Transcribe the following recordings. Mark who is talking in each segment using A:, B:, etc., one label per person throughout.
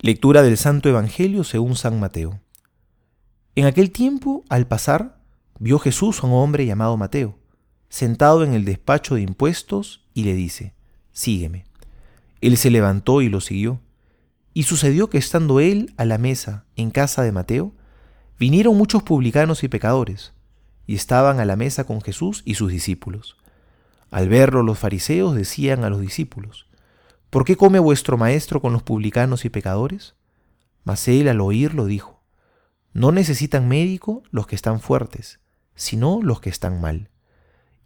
A: Lectura del Santo Evangelio según San Mateo. En aquel tiempo, al pasar, vio Jesús a un hombre llamado Mateo, sentado en el despacho de impuestos, y le dice, Sígueme. Él se levantó y lo siguió. Y sucedió que estando él a la mesa en casa de Mateo, vinieron muchos publicanos y pecadores, y estaban a la mesa con Jesús y sus discípulos. Al verlo los fariseos decían a los discípulos, ¿Por qué come vuestro maestro con los publicanos y pecadores? Mas él al oírlo dijo, No necesitan médico los que están fuertes, sino los que están mal.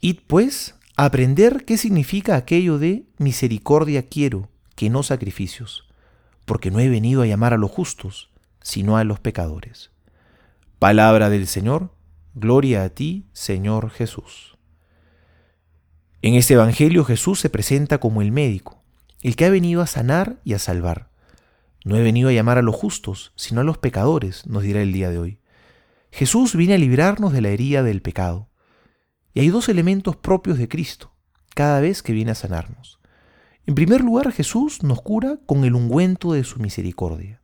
A: Id pues a aprender qué significa aquello de misericordia quiero, que no sacrificios, porque no he venido a llamar a los justos, sino a los pecadores. Palabra del Señor, gloria a ti, Señor Jesús. En este Evangelio Jesús se presenta como el médico, el que ha venido a sanar y a salvar. No he venido a llamar a los justos, sino a los pecadores, nos dirá el día de hoy. Jesús viene a librarnos de la herida del pecado. Y hay dos elementos propios de Cristo, cada vez que viene a sanarnos. En primer lugar, Jesús nos cura con el ungüento de su misericordia.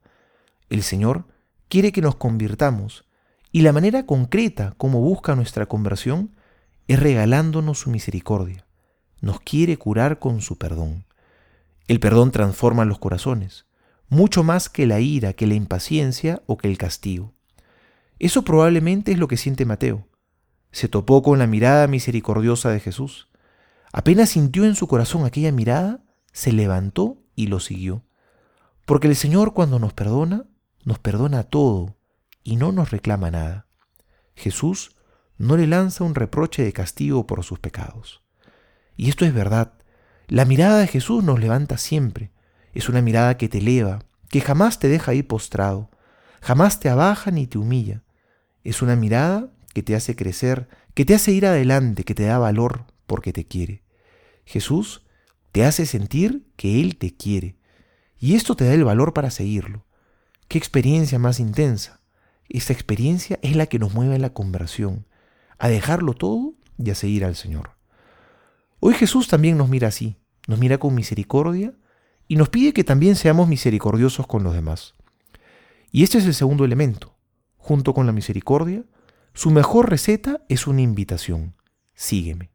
A: El Señor quiere que nos convirtamos, y la manera concreta como busca nuestra conversión es regalándonos su misericordia. Nos quiere curar con su perdón. El perdón transforma los corazones, mucho más que la ira, que la impaciencia o que el castigo. Eso probablemente es lo que siente Mateo. Se topó con la mirada misericordiosa de Jesús. Apenas sintió en su corazón aquella mirada, se levantó y lo siguió. Porque el Señor cuando nos perdona, nos perdona todo y no nos reclama nada. Jesús no le lanza un reproche de castigo por sus pecados. Y esto es verdad. La mirada de Jesús nos levanta siempre. Es una mirada que te eleva, que jamás te deja ir postrado, jamás te abaja ni te humilla. Es una mirada que te hace crecer, que te hace ir adelante, que te da valor porque te quiere. Jesús te hace sentir que Él te quiere. Y esto te da el valor para seguirlo. ¿Qué experiencia más intensa? Esta experiencia es la que nos mueve a la conversión, a dejarlo todo y a seguir al Señor. Hoy Jesús también nos mira así, nos mira con misericordia y nos pide que también seamos misericordiosos con los demás. Y este es el segundo elemento. Junto con la misericordia, su mejor receta es una invitación. Sígueme.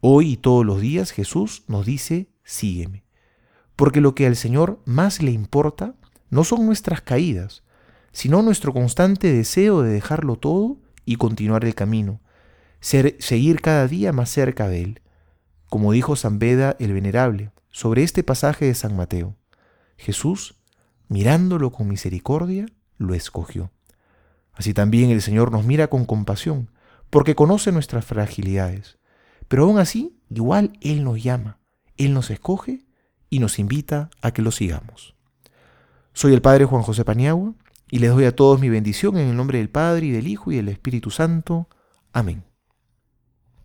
A: Hoy y todos los días Jesús nos dice, sígueme. Porque lo que al Señor más le importa no son nuestras caídas, sino nuestro constante deseo de dejarlo todo y continuar el camino, ser, seguir cada día más cerca de Él como dijo San Beda el Venerable sobre este pasaje de San Mateo. Jesús, mirándolo con misericordia, lo escogió. Así también el Señor nos mira con compasión, porque conoce nuestras fragilidades. Pero aún así, igual Él nos llama, Él nos escoge y nos invita a que lo sigamos. Soy el Padre Juan José Paniagua y les doy a todos mi bendición en el nombre del Padre y del Hijo y del Espíritu Santo. Amén.